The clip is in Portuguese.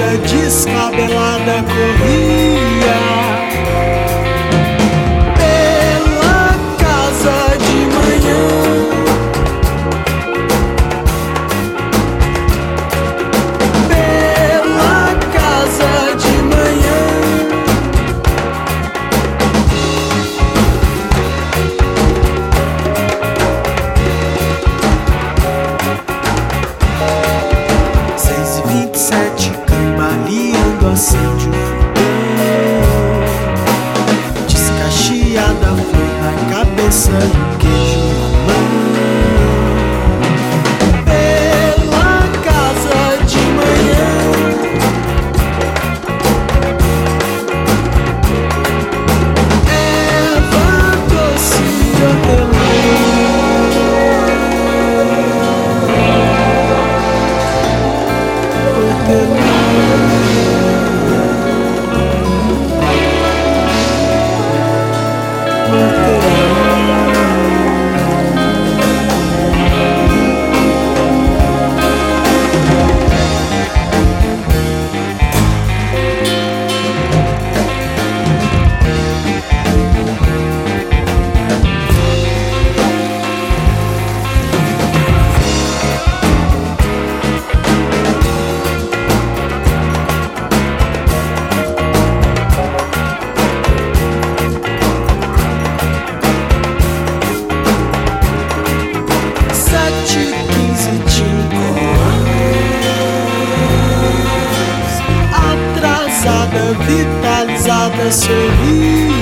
descabelada corria listen. volta a sorrir.